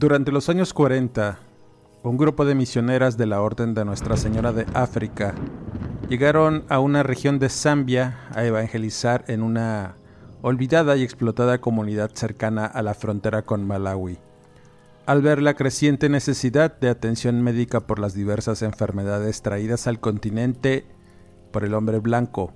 Durante los años 40, un grupo de misioneras de la Orden de Nuestra Señora de África llegaron a una región de Zambia a evangelizar en una olvidada y explotada comunidad cercana a la frontera con Malawi. Al ver la creciente necesidad de atención médica por las diversas enfermedades traídas al continente por el hombre blanco,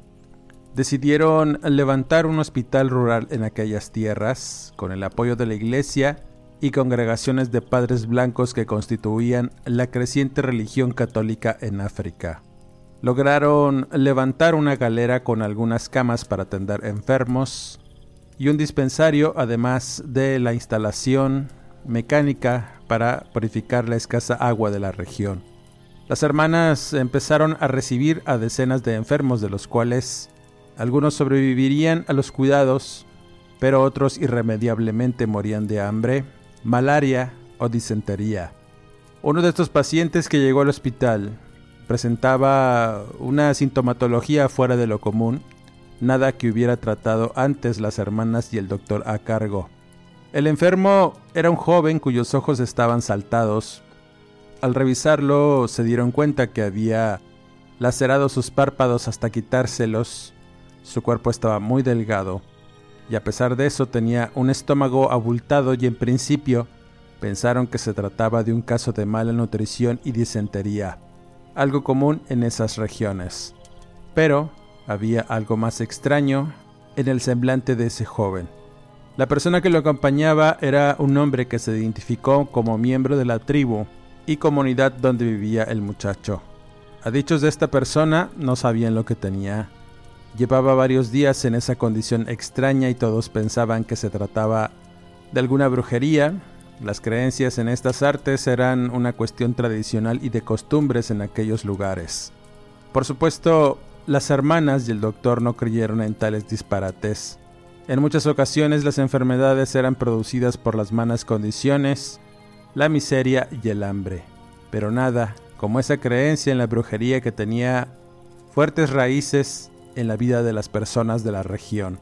decidieron levantar un hospital rural en aquellas tierras con el apoyo de la iglesia y congregaciones de padres blancos que constituían la creciente religión católica en África. Lograron levantar una galera con algunas camas para atender enfermos y un dispensario además de la instalación mecánica para purificar la escasa agua de la región. Las hermanas empezaron a recibir a decenas de enfermos de los cuales algunos sobrevivirían a los cuidados, pero otros irremediablemente morían de hambre malaria o disentería. Uno de estos pacientes que llegó al hospital presentaba una sintomatología fuera de lo común, nada que hubiera tratado antes las hermanas y el doctor a cargo. El enfermo era un joven cuyos ojos estaban saltados. Al revisarlo se dieron cuenta que había lacerado sus párpados hasta quitárselos. Su cuerpo estaba muy delgado y a pesar de eso tenía un estómago abultado y en principio pensaron que se trataba de un caso de mala nutrición y disentería, algo común en esas regiones. Pero había algo más extraño en el semblante de ese joven. La persona que lo acompañaba era un hombre que se identificó como miembro de la tribu y comunidad donde vivía el muchacho. A dichos de esta persona no sabían lo que tenía Llevaba varios días en esa condición extraña y todos pensaban que se trataba de alguna brujería. Las creencias en estas artes eran una cuestión tradicional y de costumbres en aquellos lugares. Por supuesto, las hermanas y el doctor no creyeron en tales disparates. En muchas ocasiones las enfermedades eran producidas por las malas condiciones, la miseria y el hambre. Pero nada, como esa creencia en la brujería que tenía fuertes raíces en la vida de las personas de la región.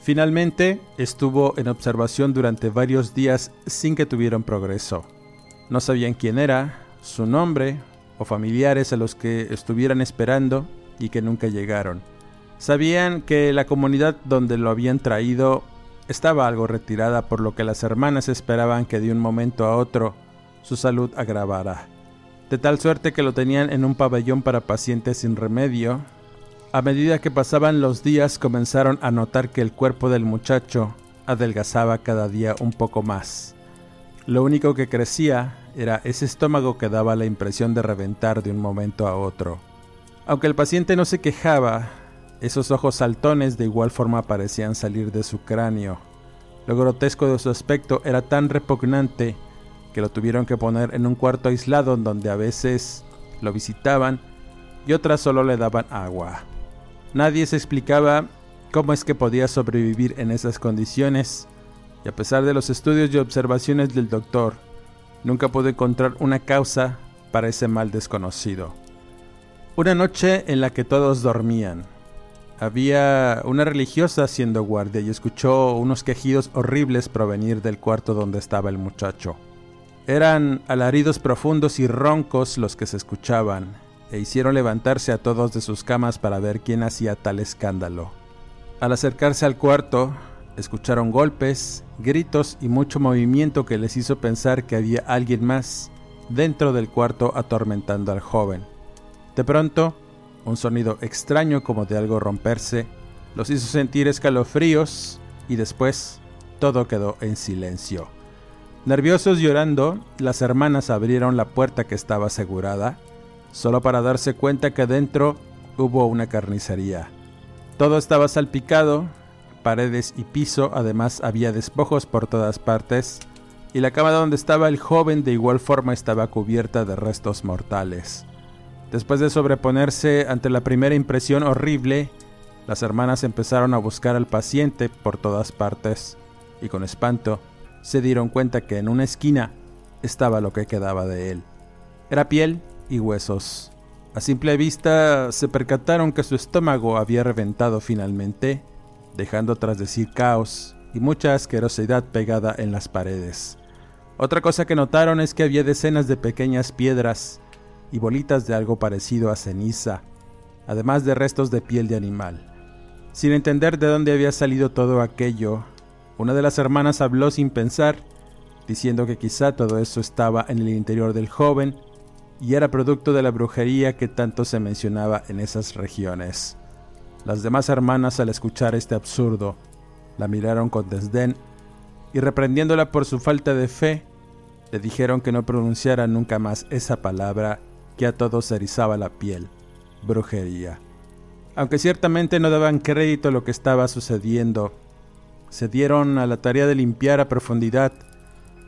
Finalmente, estuvo en observación durante varios días sin que tuvieran progreso. No sabían quién era, su nombre o familiares a los que estuvieran esperando y que nunca llegaron. Sabían que la comunidad donde lo habían traído estaba algo retirada por lo que las hermanas esperaban que de un momento a otro su salud agravara. De tal suerte que lo tenían en un pabellón para pacientes sin remedio a medida que pasaban los días comenzaron a notar que el cuerpo del muchacho adelgazaba cada día un poco más. Lo único que crecía era ese estómago que daba la impresión de reventar de un momento a otro. Aunque el paciente no se quejaba, esos ojos saltones de igual forma parecían salir de su cráneo. Lo grotesco de su aspecto era tan repugnante que lo tuvieron que poner en un cuarto aislado donde a veces lo visitaban y otras solo le daban agua. Nadie se explicaba cómo es que podía sobrevivir en esas condiciones, y a pesar de los estudios y observaciones del doctor, nunca pudo encontrar una causa para ese mal desconocido. Una noche en la que todos dormían, había una religiosa haciendo guardia y escuchó unos quejidos horribles provenir del cuarto donde estaba el muchacho. Eran alaridos profundos y roncos los que se escuchaban, e hicieron levantarse a todos de sus camas para ver quién hacía tal escándalo. Al acercarse al cuarto, escucharon golpes gritos y mucho movimiento que les hizo pensar que había alguien más dentro del cuarto atormentando al joven. De pronto, un sonido extraño como de algo romperse los hizo sentir escalofríos y después todo quedó en silencio. Nerviosos llorando, las hermanas abrieron la puerta que estaba asegurada, solo para darse cuenta que dentro hubo una carnicería. Todo estaba salpicado, paredes y piso, además había despojos por todas partes, y la cama donde estaba el joven de igual forma estaba cubierta de restos mortales. Después de sobreponerse ante la primera impresión horrible, las hermanas empezaron a buscar al paciente por todas partes, y con espanto se dieron cuenta que en una esquina estaba lo que quedaba de él. Era piel y huesos. A simple vista se percataron que su estómago había reventado finalmente, dejando tras de sí caos y mucha asquerosidad pegada en las paredes. Otra cosa que notaron es que había decenas de pequeñas piedras y bolitas de algo parecido a ceniza, además de restos de piel de animal. Sin entender de dónde había salido todo aquello, una de las hermanas habló sin pensar, diciendo que quizá todo eso estaba en el interior del joven y era producto de la brujería que tanto se mencionaba en esas regiones. Las demás hermanas al escuchar este absurdo la miraron con desdén y reprendiéndola por su falta de fe, le dijeron que no pronunciara nunca más esa palabra que a todos erizaba la piel, brujería. Aunque ciertamente no daban crédito a lo que estaba sucediendo, se dieron a la tarea de limpiar a profundidad.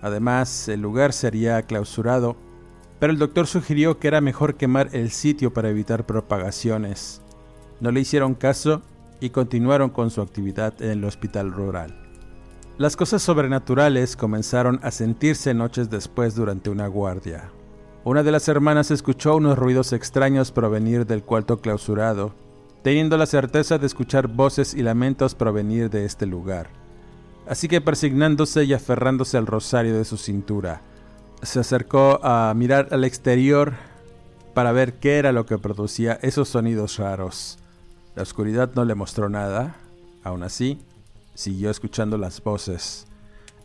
Además, el lugar sería clausurado, pero el doctor sugirió que era mejor quemar el sitio para evitar propagaciones. No le hicieron caso y continuaron con su actividad en el hospital rural. Las cosas sobrenaturales comenzaron a sentirse noches después durante una guardia. Una de las hermanas escuchó unos ruidos extraños provenir del cuarto clausurado teniendo la certeza de escuchar voces y lamentos provenir de este lugar. Así que persignándose y aferrándose al rosario de su cintura, se acercó a mirar al exterior para ver qué era lo que producía esos sonidos raros. La oscuridad no le mostró nada, aún así, siguió escuchando las voces.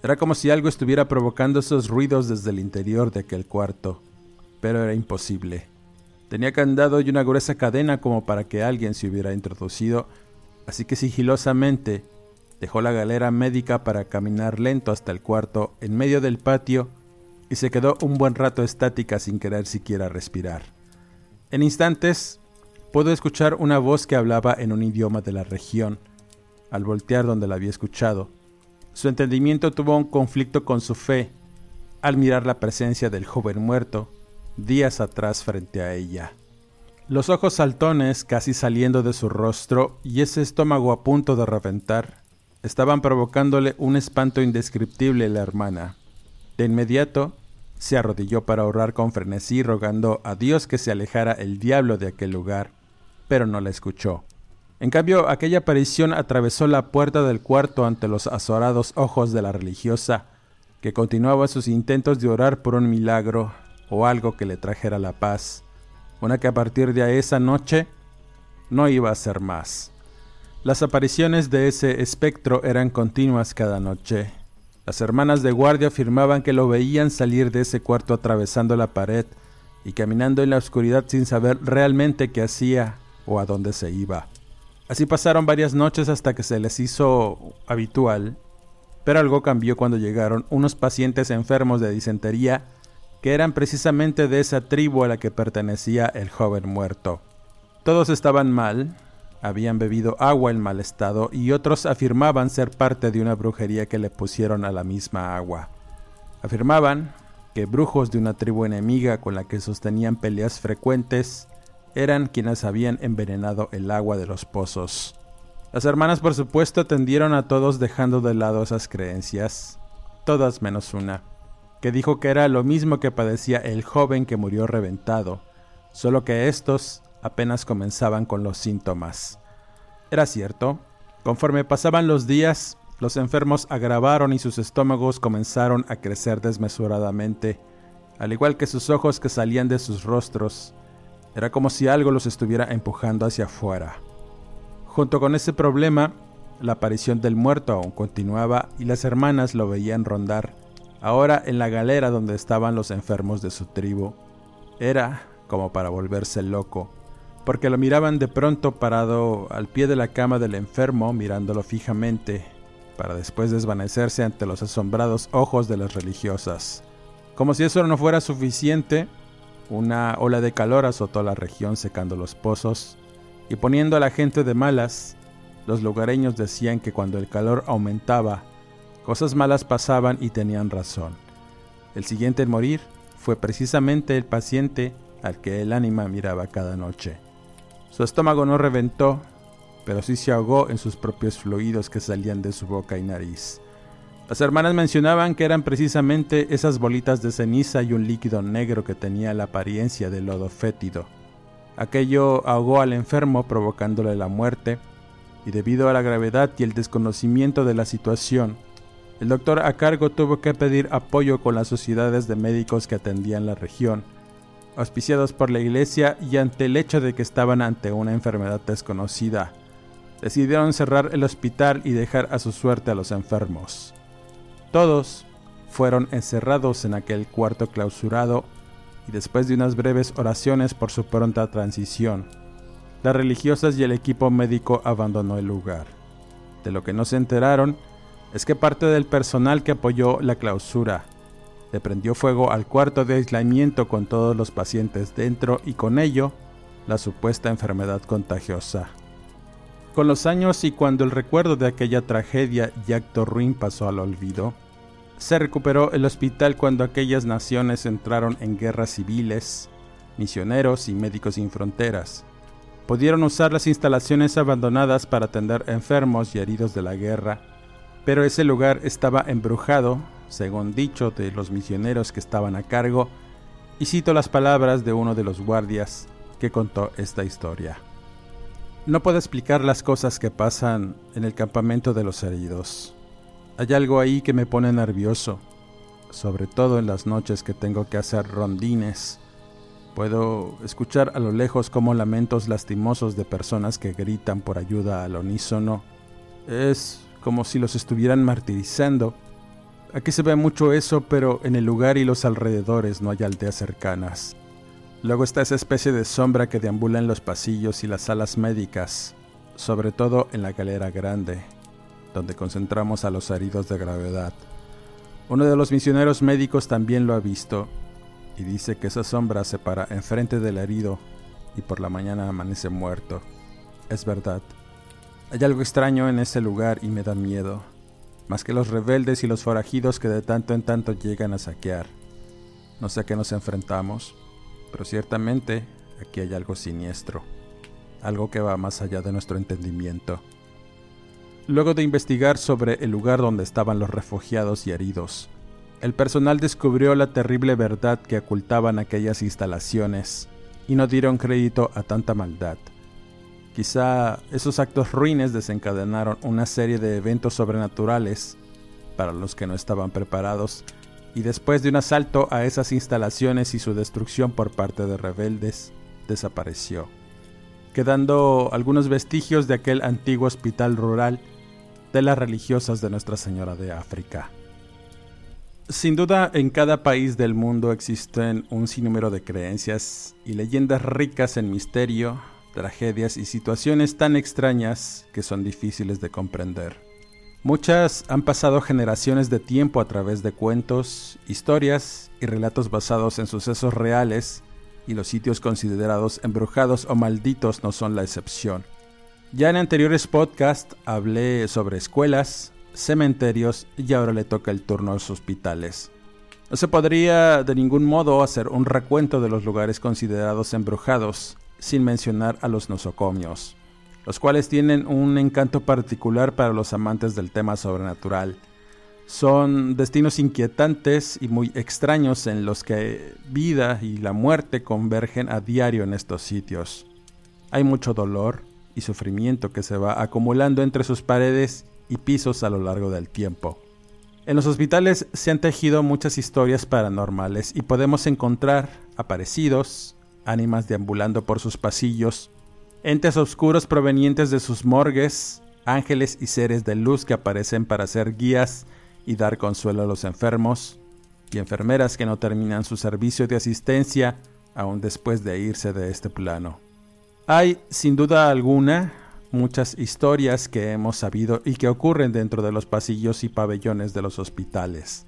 Era como si algo estuviera provocando esos ruidos desde el interior de aquel cuarto, pero era imposible. Tenía candado y una gruesa cadena como para que alguien se hubiera introducido, así que sigilosamente dejó la galera médica para caminar lento hasta el cuarto en medio del patio y se quedó un buen rato estática sin querer siquiera respirar. En instantes pudo escuchar una voz que hablaba en un idioma de la región. Al voltear donde la había escuchado, su entendimiento tuvo un conflicto con su fe al mirar la presencia del joven muerto días atrás frente a ella. Los ojos saltones casi saliendo de su rostro y ese estómago a punto de reventar estaban provocándole un espanto indescriptible a la hermana. De inmediato se arrodilló para orar con frenesí rogando a Dios que se alejara el diablo de aquel lugar, pero no la escuchó. En cambio, aquella aparición atravesó la puerta del cuarto ante los azorados ojos de la religiosa, que continuaba sus intentos de orar por un milagro o algo que le trajera la paz, una que a partir de esa noche no iba a ser más. Las apariciones de ese espectro eran continuas cada noche. Las hermanas de guardia afirmaban que lo veían salir de ese cuarto atravesando la pared y caminando en la oscuridad sin saber realmente qué hacía o a dónde se iba. Así pasaron varias noches hasta que se les hizo habitual, pero algo cambió cuando llegaron unos pacientes enfermos de disentería que eran precisamente de esa tribu a la que pertenecía el joven muerto. Todos estaban mal, habían bebido agua en mal estado y otros afirmaban ser parte de una brujería que le pusieron a la misma agua. Afirmaban que brujos de una tribu enemiga con la que sostenían peleas frecuentes eran quienes habían envenenado el agua de los pozos. Las hermanas por supuesto atendieron a todos dejando de lado esas creencias, todas menos una que dijo que era lo mismo que padecía el joven que murió reventado, solo que estos apenas comenzaban con los síntomas. Era cierto, conforme pasaban los días, los enfermos agravaron y sus estómagos comenzaron a crecer desmesuradamente, al igual que sus ojos que salían de sus rostros. Era como si algo los estuviera empujando hacia afuera. Junto con ese problema, la aparición del muerto aún continuaba y las hermanas lo veían rondar, ahora en la galera donde estaban los enfermos de su tribu. Era como para volverse loco, porque lo miraban de pronto parado al pie de la cama del enfermo mirándolo fijamente, para después desvanecerse ante los asombrados ojos de las religiosas. Como si eso no fuera suficiente, una ola de calor azotó la región secando los pozos y poniendo a la gente de malas. Los lugareños decían que cuando el calor aumentaba, cosas malas pasaban y tenían razón. El siguiente en morir fue precisamente el paciente al que el ánima miraba cada noche. Su estómago no reventó, pero sí se ahogó en sus propios fluidos que salían de su boca y nariz. Las hermanas mencionaban que eran precisamente esas bolitas de ceniza y un líquido negro que tenía la apariencia de lodo fétido. Aquello ahogó al enfermo provocándole la muerte, y debido a la gravedad y el desconocimiento de la situación, el doctor a cargo tuvo que pedir apoyo con las sociedades de médicos que atendían la región, auspiciados por la iglesia y ante el hecho de que estaban ante una enfermedad desconocida decidieron cerrar el hospital y dejar a su suerte a los enfermos. Todos fueron encerrados en aquel cuarto clausurado y después de unas breves oraciones por su pronta transición, las religiosas y el equipo médico abandonó el lugar. De lo que no se enteraron es que parte del personal que apoyó la clausura le prendió fuego al cuarto de aislamiento con todos los pacientes dentro y con ello la supuesta enfermedad contagiosa. Con los años y cuando el recuerdo de aquella tragedia y acto ruin pasó al olvido, se recuperó el hospital cuando aquellas naciones entraron en guerras civiles, misioneros y médicos sin fronteras. Pudieron usar las instalaciones abandonadas para atender enfermos y heridos de la guerra, pero ese lugar estaba embrujado, según dicho de los misioneros que estaban a cargo, y cito las palabras de uno de los guardias que contó esta historia. No puedo explicar las cosas que pasan en el campamento de los heridos. Hay algo ahí que me pone nervioso, sobre todo en las noches que tengo que hacer rondines. Puedo escuchar a lo lejos como lamentos lastimosos de personas que gritan por ayuda al unísono. Es como si los estuvieran martirizando. Aquí se ve mucho eso, pero en el lugar y los alrededores no hay aldeas cercanas. Luego está esa especie de sombra que deambula en los pasillos y las salas médicas, sobre todo en la galera grande, donde concentramos a los heridos de gravedad. Uno de los misioneros médicos también lo ha visto y dice que esa sombra se para enfrente del herido y por la mañana amanece muerto. Es verdad. Hay algo extraño en ese lugar y me da miedo, más que los rebeldes y los forajidos que de tanto en tanto llegan a saquear. No sé a qué nos enfrentamos pero ciertamente aquí hay algo siniestro, algo que va más allá de nuestro entendimiento. Luego de investigar sobre el lugar donde estaban los refugiados y heridos, el personal descubrió la terrible verdad que ocultaban aquellas instalaciones y no dieron crédito a tanta maldad. Quizá esos actos ruines desencadenaron una serie de eventos sobrenaturales para los que no estaban preparados y después de un asalto a esas instalaciones y su destrucción por parte de rebeldes, desapareció, quedando algunos vestigios de aquel antiguo hospital rural de las religiosas de Nuestra Señora de África. Sin duda, en cada país del mundo existen un sinnúmero de creencias y leyendas ricas en misterio, tragedias y situaciones tan extrañas que son difíciles de comprender. Muchas han pasado generaciones de tiempo a través de cuentos, historias y relatos basados en sucesos reales, y los sitios considerados embrujados o malditos no son la excepción. Ya en anteriores podcasts hablé sobre escuelas, cementerios y ahora le toca el turno a los hospitales. No se podría de ningún modo hacer un recuento de los lugares considerados embrujados sin mencionar a los nosocomios los cuales tienen un encanto particular para los amantes del tema sobrenatural. Son destinos inquietantes y muy extraños en los que vida y la muerte convergen a diario en estos sitios. Hay mucho dolor y sufrimiento que se va acumulando entre sus paredes y pisos a lo largo del tiempo. En los hospitales se han tejido muchas historias paranormales y podemos encontrar aparecidos, ánimas deambulando por sus pasillos, entes oscuros provenientes de sus morgues ángeles y seres de luz que aparecen para ser guías y dar consuelo a los enfermos, y enfermeras que no terminan su servicio de asistencia aún después de irse de este plano. Hay, sin duda alguna, muchas historias que hemos sabido y que ocurren dentro de los pasillos y pabellones de los hospitales.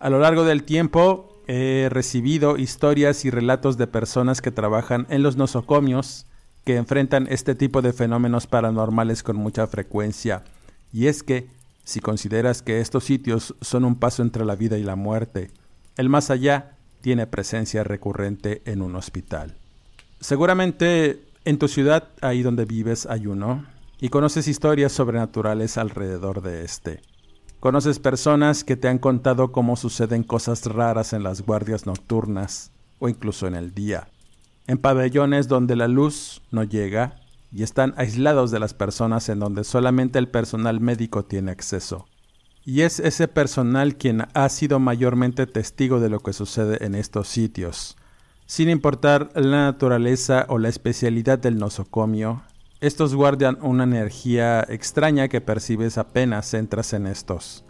A lo largo del tiempo he recibido historias y relatos de personas que trabajan en los nosocomios que enfrentan este tipo de fenómenos paranormales con mucha frecuencia. Y es que, si consideras que estos sitios son un paso entre la vida y la muerte, el más allá tiene presencia recurrente en un hospital. Seguramente en tu ciudad, ahí donde vives, hay uno, y conoces historias sobrenaturales alrededor de este. Conoces personas que te han contado cómo suceden cosas raras en las guardias nocturnas o incluso en el día en pabellones donde la luz no llega y están aislados de las personas en donde solamente el personal médico tiene acceso. Y es ese personal quien ha sido mayormente testigo de lo que sucede en estos sitios. Sin importar la naturaleza o la especialidad del nosocomio, estos guardan una energía extraña que percibes apenas entras en estos.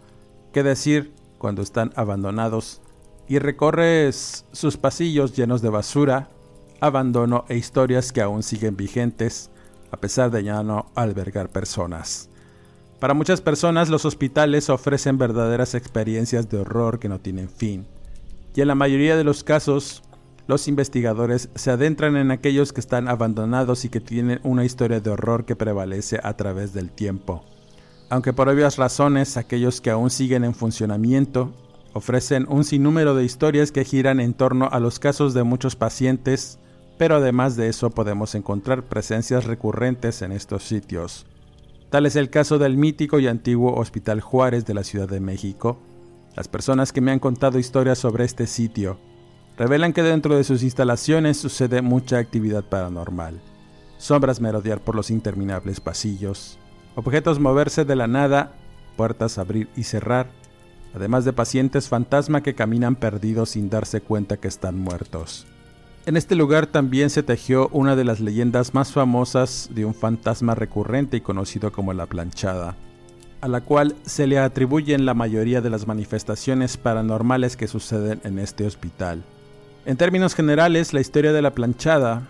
¿Qué decir cuando están abandonados y recorres sus pasillos llenos de basura abandono e historias que aún siguen vigentes, a pesar de ya no albergar personas. Para muchas personas los hospitales ofrecen verdaderas experiencias de horror que no tienen fin, y en la mayoría de los casos los investigadores se adentran en aquellos que están abandonados y que tienen una historia de horror que prevalece a través del tiempo. Aunque por obvias razones aquellos que aún siguen en funcionamiento ofrecen un sinnúmero de historias que giran en torno a los casos de muchos pacientes pero además de eso podemos encontrar presencias recurrentes en estos sitios. Tal es el caso del mítico y antiguo Hospital Juárez de la Ciudad de México. Las personas que me han contado historias sobre este sitio revelan que dentro de sus instalaciones sucede mucha actividad paranormal. Sombras merodear por los interminables pasillos, objetos moverse de la nada, puertas abrir y cerrar, además de pacientes fantasma que caminan perdidos sin darse cuenta que están muertos. En este lugar también se tejió una de las leyendas más famosas de un fantasma recurrente y conocido como la planchada, a la cual se le atribuyen la mayoría de las manifestaciones paranormales que suceden en este hospital. En términos generales, la historia de la planchada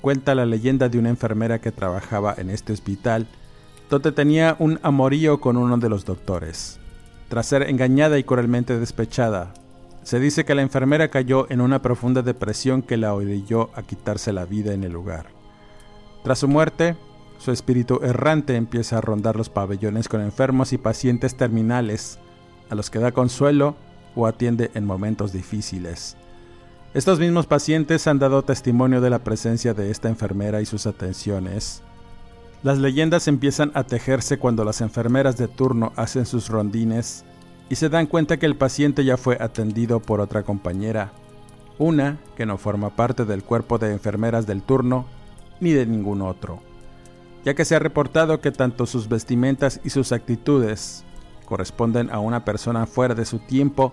cuenta la leyenda de una enfermera que trabajaba en este hospital, donde tenía un amorío con uno de los doctores. Tras ser engañada y cruelmente despechada, se dice que la enfermera cayó en una profunda depresión que la orilló a quitarse la vida en el lugar. Tras su muerte, su espíritu errante empieza a rondar los pabellones con enfermos y pacientes terminales, a los que da consuelo o atiende en momentos difíciles. Estos mismos pacientes han dado testimonio de la presencia de esta enfermera y sus atenciones. Las leyendas empiezan a tejerse cuando las enfermeras de turno hacen sus rondines y se dan cuenta que el paciente ya fue atendido por otra compañera, una que no forma parte del cuerpo de enfermeras del turno ni de ningún otro, ya que se ha reportado que tanto sus vestimentas y sus actitudes corresponden a una persona fuera de su tiempo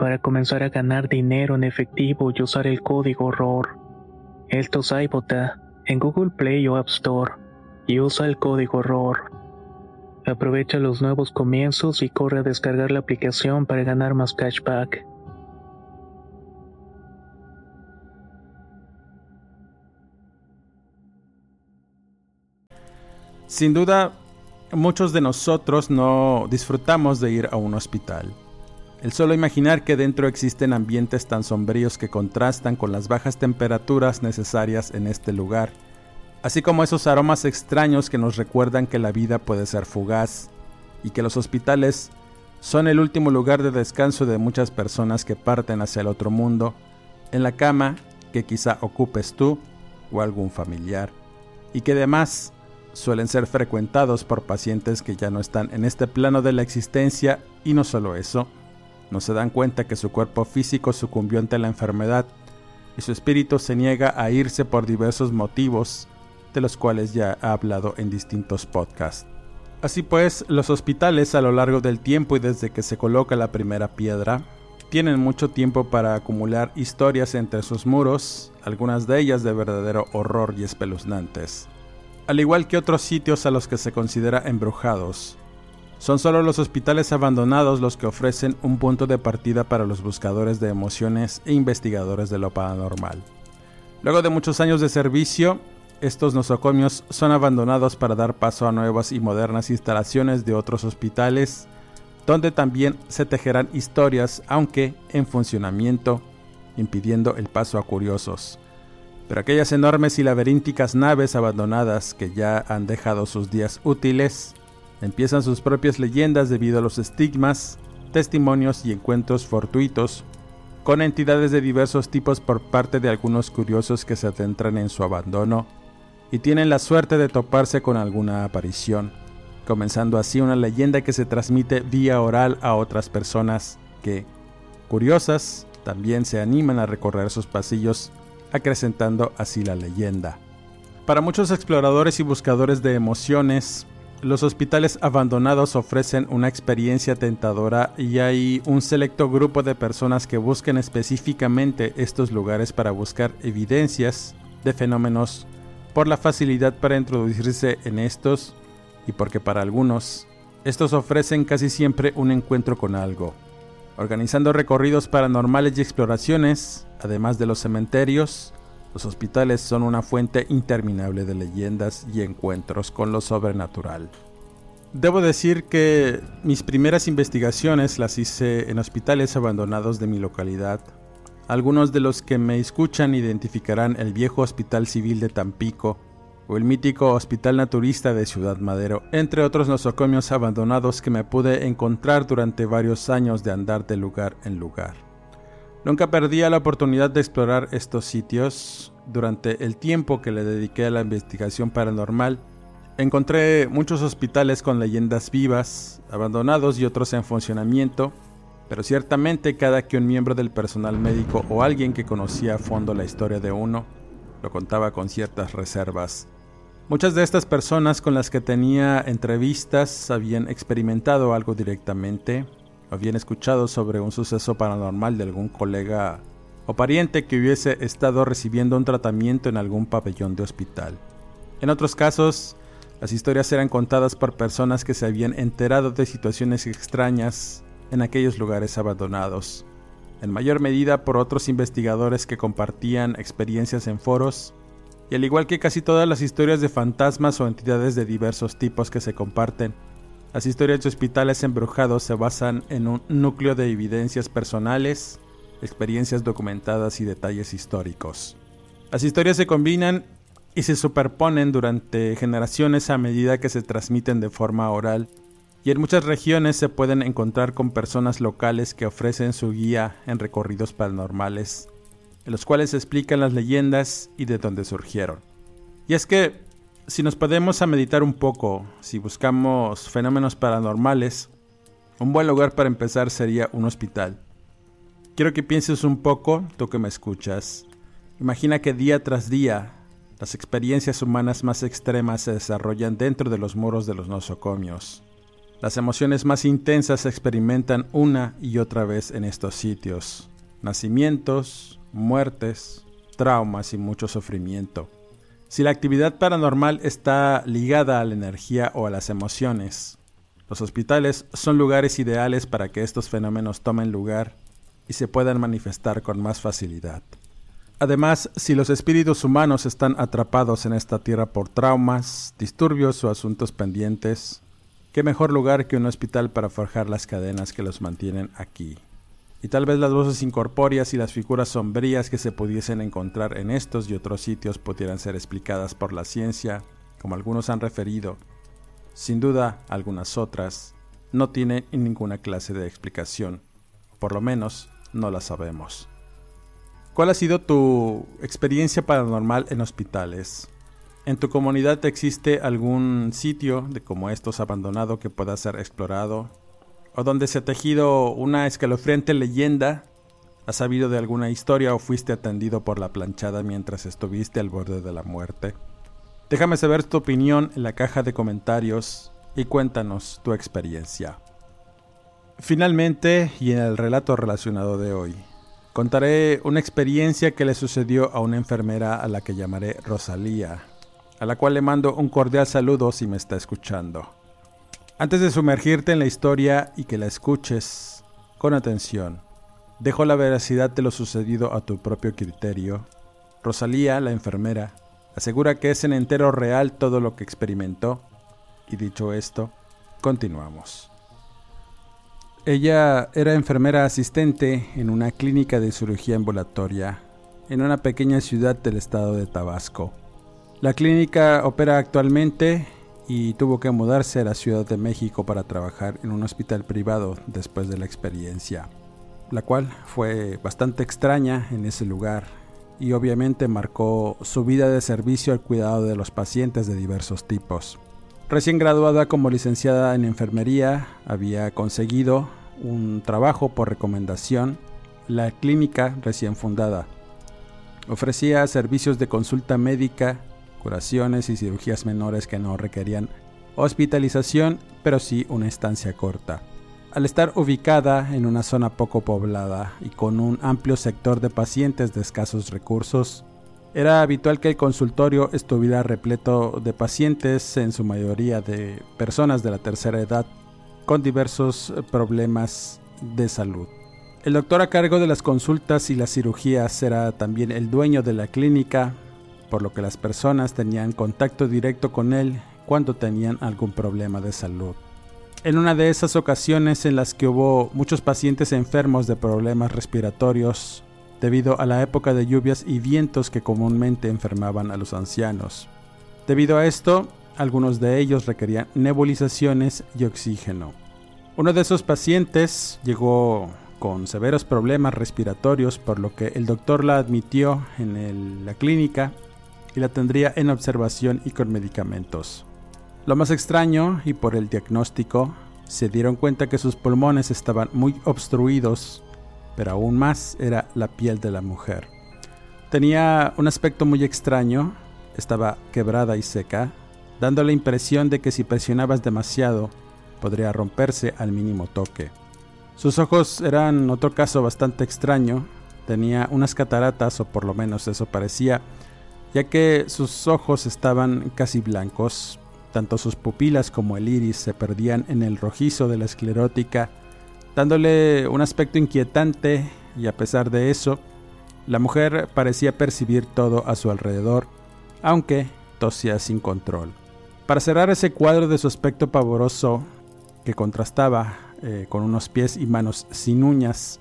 para comenzar a ganar dinero en efectivo y usar el código ROR. Esto es iBota en Google Play o App Store y usa el código ROR. Aprovecha los nuevos comienzos y corre a descargar la aplicación para ganar más cashback. Sin duda, muchos de nosotros no disfrutamos de ir a un hospital. El solo imaginar que dentro existen ambientes tan sombríos que contrastan con las bajas temperaturas necesarias en este lugar, así como esos aromas extraños que nos recuerdan que la vida puede ser fugaz y que los hospitales son el último lugar de descanso de muchas personas que parten hacia el otro mundo, en la cama que quizá ocupes tú o algún familiar, y que además suelen ser frecuentados por pacientes que ya no están en este plano de la existencia y no solo eso, no se dan cuenta que su cuerpo físico sucumbió ante la enfermedad y su espíritu se niega a irse por diversos motivos, de los cuales ya he hablado en distintos podcasts. Así pues, los hospitales a lo largo del tiempo y desde que se coloca la primera piedra, tienen mucho tiempo para acumular historias entre sus muros, algunas de ellas de verdadero horror y espeluznantes. Al igual que otros sitios a los que se considera embrujados, son solo los hospitales abandonados los que ofrecen un punto de partida para los buscadores de emociones e investigadores de lo paranormal. Luego de muchos años de servicio, estos nosocomios son abandonados para dar paso a nuevas y modernas instalaciones de otros hospitales, donde también se tejerán historias, aunque en funcionamiento, impidiendo el paso a curiosos. Pero aquellas enormes y laberínticas naves abandonadas que ya han dejado sus días útiles, empiezan sus propias leyendas debido a los estigmas, testimonios y encuentros fortuitos con entidades de diversos tipos por parte de algunos curiosos que se adentran en su abandono y tienen la suerte de toparse con alguna aparición, comenzando así una leyenda que se transmite vía oral a otras personas que, curiosas, también se animan a recorrer sus pasillos, acrecentando así la leyenda. Para muchos exploradores y buscadores de emociones, los hospitales abandonados ofrecen una experiencia tentadora y hay un selecto grupo de personas que buscan específicamente estos lugares para buscar evidencias de fenómenos por la facilidad para introducirse en estos y porque para algunos estos ofrecen casi siempre un encuentro con algo. Organizando recorridos paranormales y exploraciones, además de los cementerios, los hospitales son una fuente interminable de leyendas y encuentros con lo sobrenatural. Debo decir que mis primeras investigaciones las hice en hospitales abandonados de mi localidad. Algunos de los que me escuchan identificarán el viejo Hospital Civil de Tampico, o el mítico Hospital Naturista de Ciudad Madero, entre otros nosocomios abandonados que me pude encontrar durante varios años de andar de lugar en lugar. Nunca perdía la oportunidad de explorar estos sitios. Durante el tiempo que le dediqué a la investigación paranormal, encontré muchos hospitales con leyendas vivas, abandonados y otros en funcionamiento, pero ciertamente cada que un miembro del personal médico o alguien que conocía a fondo la historia de uno lo contaba con ciertas reservas. Muchas de estas personas con las que tenía entrevistas habían experimentado algo directamente, habían escuchado sobre un suceso paranormal de algún colega o pariente que hubiese estado recibiendo un tratamiento en algún pabellón de hospital. En otros casos, las historias eran contadas por personas que se habían enterado de situaciones extrañas en aquellos lugares abandonados, en mayor medida por otros investigadores que compartían experiencias en foros, y al igual que casi todas las historias de fantasmas o entidades de diversos tipos que se comparten, las historias de hospitales embrujados se basan en un núcleo de evidencias personales, experiencias documentadas y detalles históricos. Las historias se combinan y se superponen durante generaciones a medida que se transmiten de forma oral, y en muchas regiones se pueden encontrar con personas locales que ofrecen su guía en recorridos paranormales, en los cuales se explican las leyendas y de dónde surgieron. Y es que si nos podemos a meditar un poco, si buscamos fenómenos paranormales, un buen lugar para empezar sería un hospital. Quiero que pienses un poco, tú que me escuchas. Imagina que día tras día las experiencias humanas más extremas se desarrollan dentro de los muros de los nosocomios. Las emociones más intensas se experimentan una y otra vez en estos sitios. Nacimientos, muertes, traumas y mucho sufrimiento. Si la actividad paranormal está ligada a la energía o a las emociones, los hospitales son lugares ideales para que estos fenómenos tomen lugar y se puedan manifestar con más facilidad. Además, si los espíritus humanos están atrapados en esta tierra por traumas, disturbios o asuntos pendientes, qué mejor lugar que un hospital para forjar las cadenas que los mantienen aquí y tal vez las voces incorpóreas y las figuras sombrías que se pudiesen encontrar en estos y otros sitios pudieran ser explicadas por la ciencia, como algunos han referido. Sin duda, algunas otras no tienen ninguna clase de explicación, por lo menos no la sabemos. ¿Cuál ha sido tu experiencia paranormal en hospitales? ¿En tu comunidad existe algún sitio de como estos abandonado que pueda ser explorado o donde se ha tejido una escalofriante leyenda, has sabido de alguna historia o fuiste atendido por la planchada mientras estuviste al borde de la muerte. Déjame saber tu opinión en la caja de comentarios y cuéntanos tu experiencia. Finalmente, y en el relato relacionado de hoy, contaré una experiencia que le sucedió a una enfermera a la que llamaré Rosalía, a la cual le mando un cordial saludo si me está escuchando. Antes de sumergirte en la historia y que la escuches con atención, dejo la veracidad de lo sucedido a tu propio criterio. Rosalía, la enfermera, asegura que es en entero real todo lo que experimentó, y dicho esto, continuamos. Ella era enfermera asistente en una clínica de cirugía ambulatoria en una pequeña ciudad del estado de Tabasco. La clínica opera actualmente y tuvo que mudarse a la Ciudad de México para trabajar en un hospital privado después de la experiencia, la cual fue bastante extraña en ese lugar y obviamente marcó su vida de servicio al cuidado de los pacientes de diversos tipos. Recién graduada como licenciada en enfermería, había conseguido un trabajo por recomendación, la clínica recién fundada. Ofrecía servicios de consulta médica curaciones y cirugías menores que no requerían hospitalización, pero sí una estancia corta. Al estar ubicada en una zona poco poblada y con un amplio sector de pacientes de escasos recursos, era habitual que el consultorio estuviera repleto de pacientes, en su mayoría de personas de la tercera edad, con diversos problemas de salud. El doctor a cargo de las consultas y las cirugías era también el dueño de la clínica, por lo que las personas tenían contacto directo con él cuando tenían algún problema de salud. En una de esas ocasiones en las que hubo muchos pacientes enfermos de problemas respiratorios debido a la época de lluvias y vientos que comúnmente enfermaban a los ancianos. Debido a esto, algunos de ellos requerían nebulizaciones y oxígeno. Uno de esos pacientes llegó con severos problemas respiratorios, por lo que el doctor la admitió en la clínica y la tendría en observación y con medicamentos. Lo más extraño, y por el diagnóstico, se dieron cuenta que sus pulmones estaban muy obstruidos, pero aún más era la piel de la mujer. Tenía un aspecto muy extraño, estaba quebrada y seca, dando la impresión de que si presionabas demasiado podría romperse al mínimo toque. Sus ojos eran otro caso bastante extraño, tenía unas cataratas o por lo menos eso parecía, ya que sus ojos estaban casi blancos, tanto sus pupilas como el iris se perdían en el rojizo de la esclerótica, dándole un aspecto inquietante y a pesar de eso, la mujer parecía percibir todo a su alrededor, aunque tosía sin control. Para cerrar ese cuadro de su aspecto pavoroso, que contrastaba eh, con unos pies y manos sin uñas,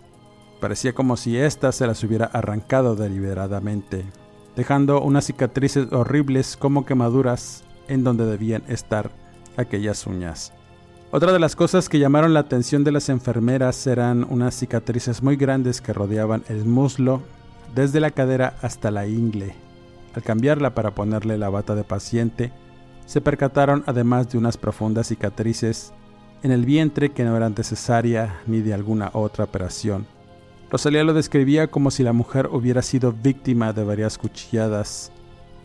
parecía como si ésta se las hubiera arrancado deliberadamente, dejando unas cicatrices horribles como quemaduras en donde debían estar aquellas uñas. Otra de las cosas que llamaron la atención de las enfermeras eran unas cicatrices muy grandes que rodeaban el muslo desde la cadera hasta la ingle. Al cambiarla para ponerle la bata de paciente, se percataron además de unas profundas cicatrices en el vientre que no eran necesaria ni de alguna otra operación. Rosalía lo describía como si la mujer hubiera sido víctima de varias cuchilladas,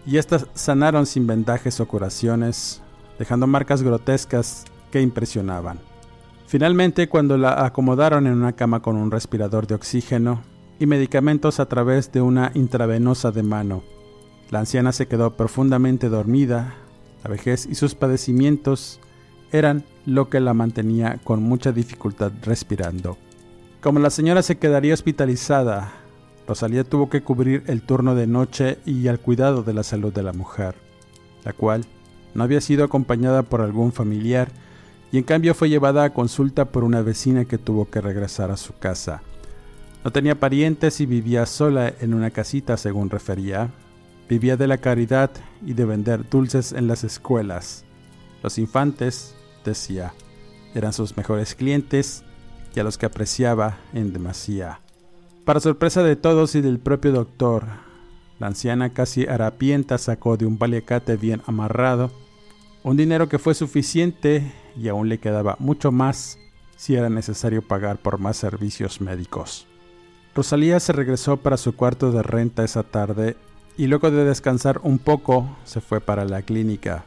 y éstas sanaron sin vendajes o curaciones, dejando marcas grotescas que impresionaban. Finalmente, cuando la acomodaron en una cama con un respirador de oxígeno, y medicamentos a través de una intravenosa de mano. La anciana se quedó profundamente dormida. La vejez y sus padecimientos eran lo que la mantenía con mucha dificultad respirando. Como la señora se quedaría hospitalizada, Rosalía tuvo que cubrir el turno de noche y al cuidado de la salud de la mujer, la cual no había sido acompañada por algún familiar y en cambio fue llevada a consulta por una vecina que tuvo que regresar a su casa. No tenía parientes y vivía sola en una casita, según refería. Vivía de la caridad y de vender dulces en las escuelas. Los infantes, decía, eran sus mejores clientes y a los que apreciaba en demasía. Para sorpresa de todos y del propio doctor, la anciana casi harapienta sacó de un paliacate bien amarrado un dinero que fue suficiente y aún le quedaba mucho más si era necesario pagar por más servicios médicos. Rosalía se regresó para su cuarto de renta esa tarde y luego de descansar un poco se fue para la clínica.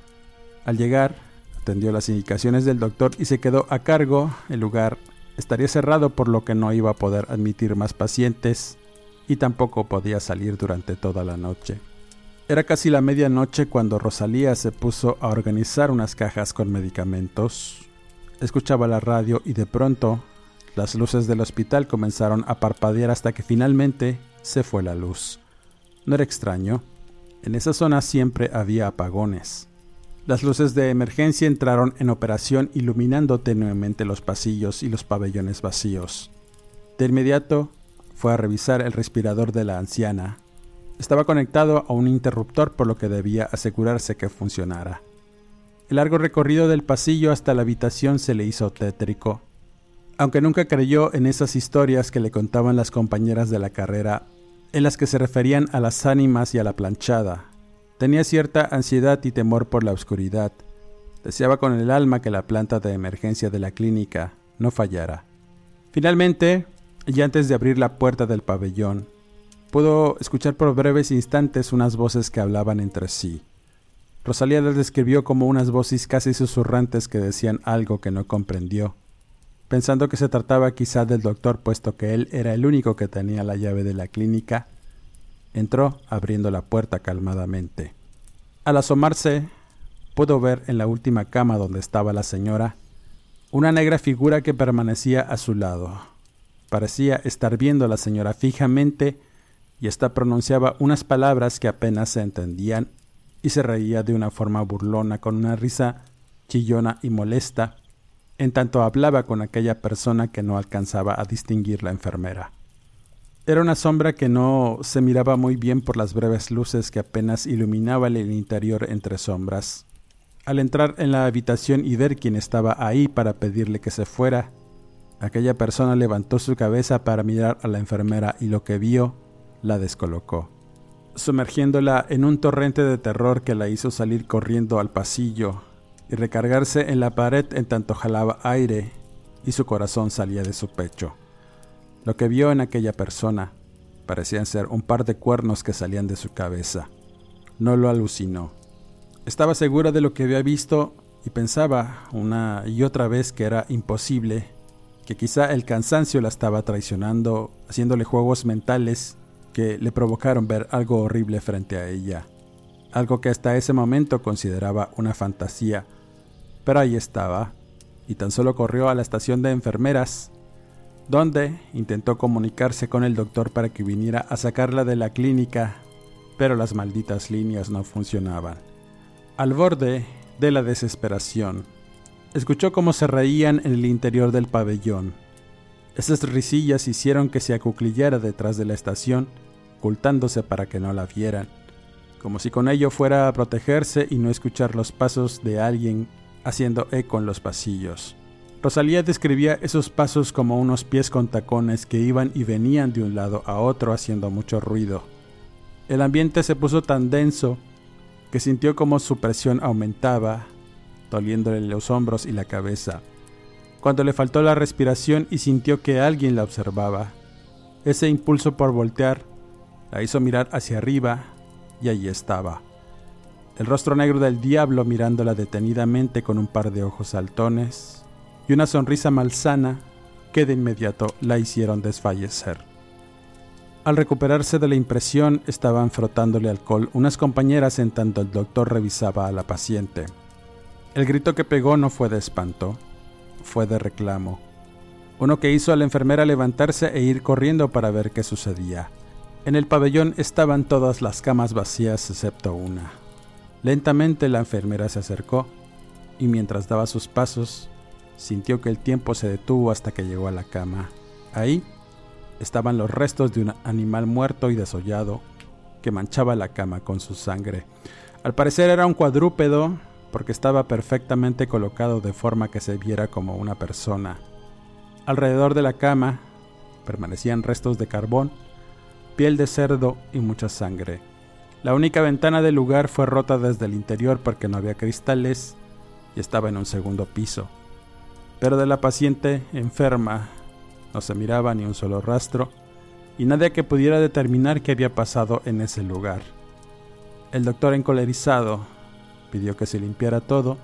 Al llegar, atendió las indicaciones del doctor y se quedó a cargo. El lugar estaría cerrado por lo que no iba a poder admitir más pacientes y tampoco podía salir durante toda la noche. Era casi la medianoche cuando Rosalía se puso a organizar unas cajas con medicamentos. Escuchaba la radio y de pronto las luces del hospital comenzaron a parpadear hasta que finalmente se fue la luz. No era extraño, en esa zona siempre había apagones. Las luces de emergencia entraron en operación iluminando tenuemente los pasillos y los pabellones vacíos. De inmediato fue a revisar el respirador de la anciana. Estaba conectado a un interruptor por lo que debía asegurarse que funcionara. El largo recorrido del pasillo hasta la habitación se le hizo tétrico. Aunque nunca creyó en esas historias que le contaban las compañeras de la carrera, en las que se referían a las ánimas y a la planchada, tenía cierta ansiedad y temor por la oscuridad. Deseaba con el alma que la planta de emergencia de la clínica no fallara. Finalmente, y antes de abrir la puerta del pabellón, pudo escuchar por breves instantes unas voces que hablaban entre sí. Rosalía las describió como unas voces casi susurrantes que decían algo que no comprendió Pensando que se trataba quizá del doctor, puesto que él era el único que tenía la llave de la clínica, entró abriendo la puerta calmadamente. Al asomarse, pudo ver en la última cama donde estaba la señora una negra figura que permanecía a su lado. Parecía estar viendo a la señora fijamente y ésta pronunciaba unas palabras que apenas se entendían y se reía de una forma burlona con una risa chillona y molesta en tanto hablaba con aquella persona que no alcanzaba a distinguir la enfermera. Era una sombra que no se miraba muy bien por las breves luces que apenas iluminaban el interior entre sombras. Al entrar en la habitación y ver quién estaba ahí para pedirle que se fuera, aquella persona levantó su cabeza para mirar a la enfermera y lo que vio la descolocó, sumergiéndola en un torrente de terror que la hizo salir corriendo al pasillo y recargarse en la pared en tanto jalaba aire y su corazón salía de su pecho. Lo que vio en aquella persona parecían ser un par de cuernos que salían de su cabeza. No lo alucinó. Estaba segura de lo que había visto y pensaba una y otra vez que era imposible, que quizá el cansancio la estaba traicionando, haciéndole juegos mentales que le provocaron ver algo horrible frente a ella, algo que hasta ese momento consideraba una fantasía, pero ahí estaba, y tan solo corrió a la estación de enfermeras donde intentó comunicarse con el doctor para que viniera a sacarla de la clínica, pero las malditas líneas no funcionaban. Al borde de la desesperación, escuchó cómo se reían en el interior del pabellón. Esas risillas hicieron que se acuclillara detrás de la estación, ocultándose para que no la vieran, como si con ello fuera a protegerse y no escuchar los pasos de alguien haciendo eco en los pasillos. Rosalía describía esos pasos como unos pies con tacones que iban y venían de un lado a otro haciendo mucho ruido. El ambiente se puso tan denso que sintió como su presión aumentaba, doliéndole los hombros y la cabeza. Cuando le faltó la respiración y sintió que alguien la observaba, ese impulso por voltear la hizo mirar hacia arriba y allí estaba. El rostro negro del diablo mirándola detenidamente con un par de ojos saltones y una sonrisa malsana que de inmediato la hicieron desfallecer. Al recuperarse de la impresión, estaban frotándole alcohol unas compañeras en tanto el doctor revisaba a la paciente. El grito que pegó no fue de espanto, fue de reclamo. Uno que hizo a la enfermera levantarse e ir corriendo para ver qué sucedía. En el pabellón estaban todas las camas vacías excepto una. Lentamente la enfermera se acercó y mientras daba sus pasos, Sintió que el tiempo se detuvo hasta que llegó a la cama. Ahí estaban los restos de un animal muerto y desollado que manchaba la cama con su sangre. Al parecer era un cuadrúpedo porque estaba perfectamente colocado de forma que se viera como una persona. Alrededor de la cama permanecían restos de carbón, piel de cerdo y mucha sangre. La única ventana del lugar fue rota desde el interior porque no había cristales y estaba en un segundo piso pero de la paciente enferma no se miraba ni un solo rastro y nadie que pudiera determinar qué había pasado en ese lugar. El doctor encolerizado pidió que se limpiara todo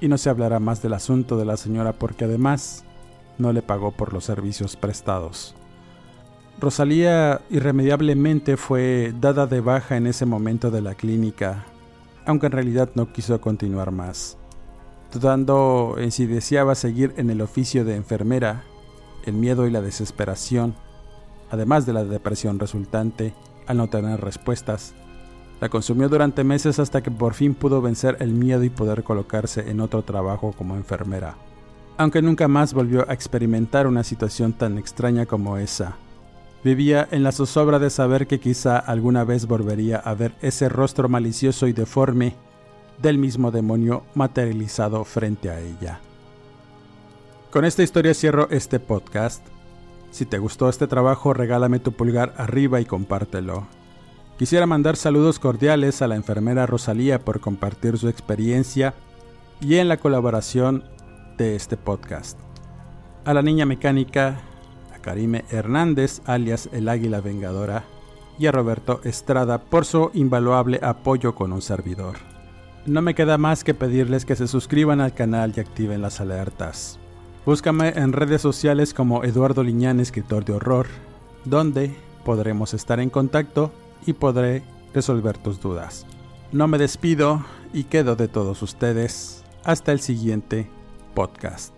y no se hablara más del asunto de la señora porque además no le pagó por los servicios prestados. Rosalía irremediablemente fue dada de baja en ese momento de la clínica, aunque en realidad no quiso continuar más dudando en si deseaba seguir en el oficio de enfermera, el miedo y la desesperación, además de la depresión resultante al no tener respuestas, la consumió durante meses hasta que por fin pudo vencer el miedo y poder colocarse en otro trabajo como enfermera, aunque nunca más volvió a experimentar una situación tan extraña como esa. Vivía en la zozobra de saber que quizá alguna vez volvería a ver ese rostro malicioso y deforme del mismo demonio materializado frente a ella. Con esta historia cierro este podcast. Si te gustó este trabajo, regálame tu pulgar arriba y compártelo. Quisiera mandar saludos cordiales a la enfermera Rosalía por compartir su experiencia y en la colaboración de este podcast. A la niña mecánica, a Karime Hernández, alias el Águila Vengadora, y a Roberto Estrada por su invaluable apoyo con un servidor no me queda más que pedirles que se suscriban al canal y activen las alertas. Búscame en redes sociales como Eduardo Liñán, escritor de horror, donde podremos estar en contacto y podré resolver tus dudas. No me despido y quedo de todos ustedes. Hasta el siguiente podcast.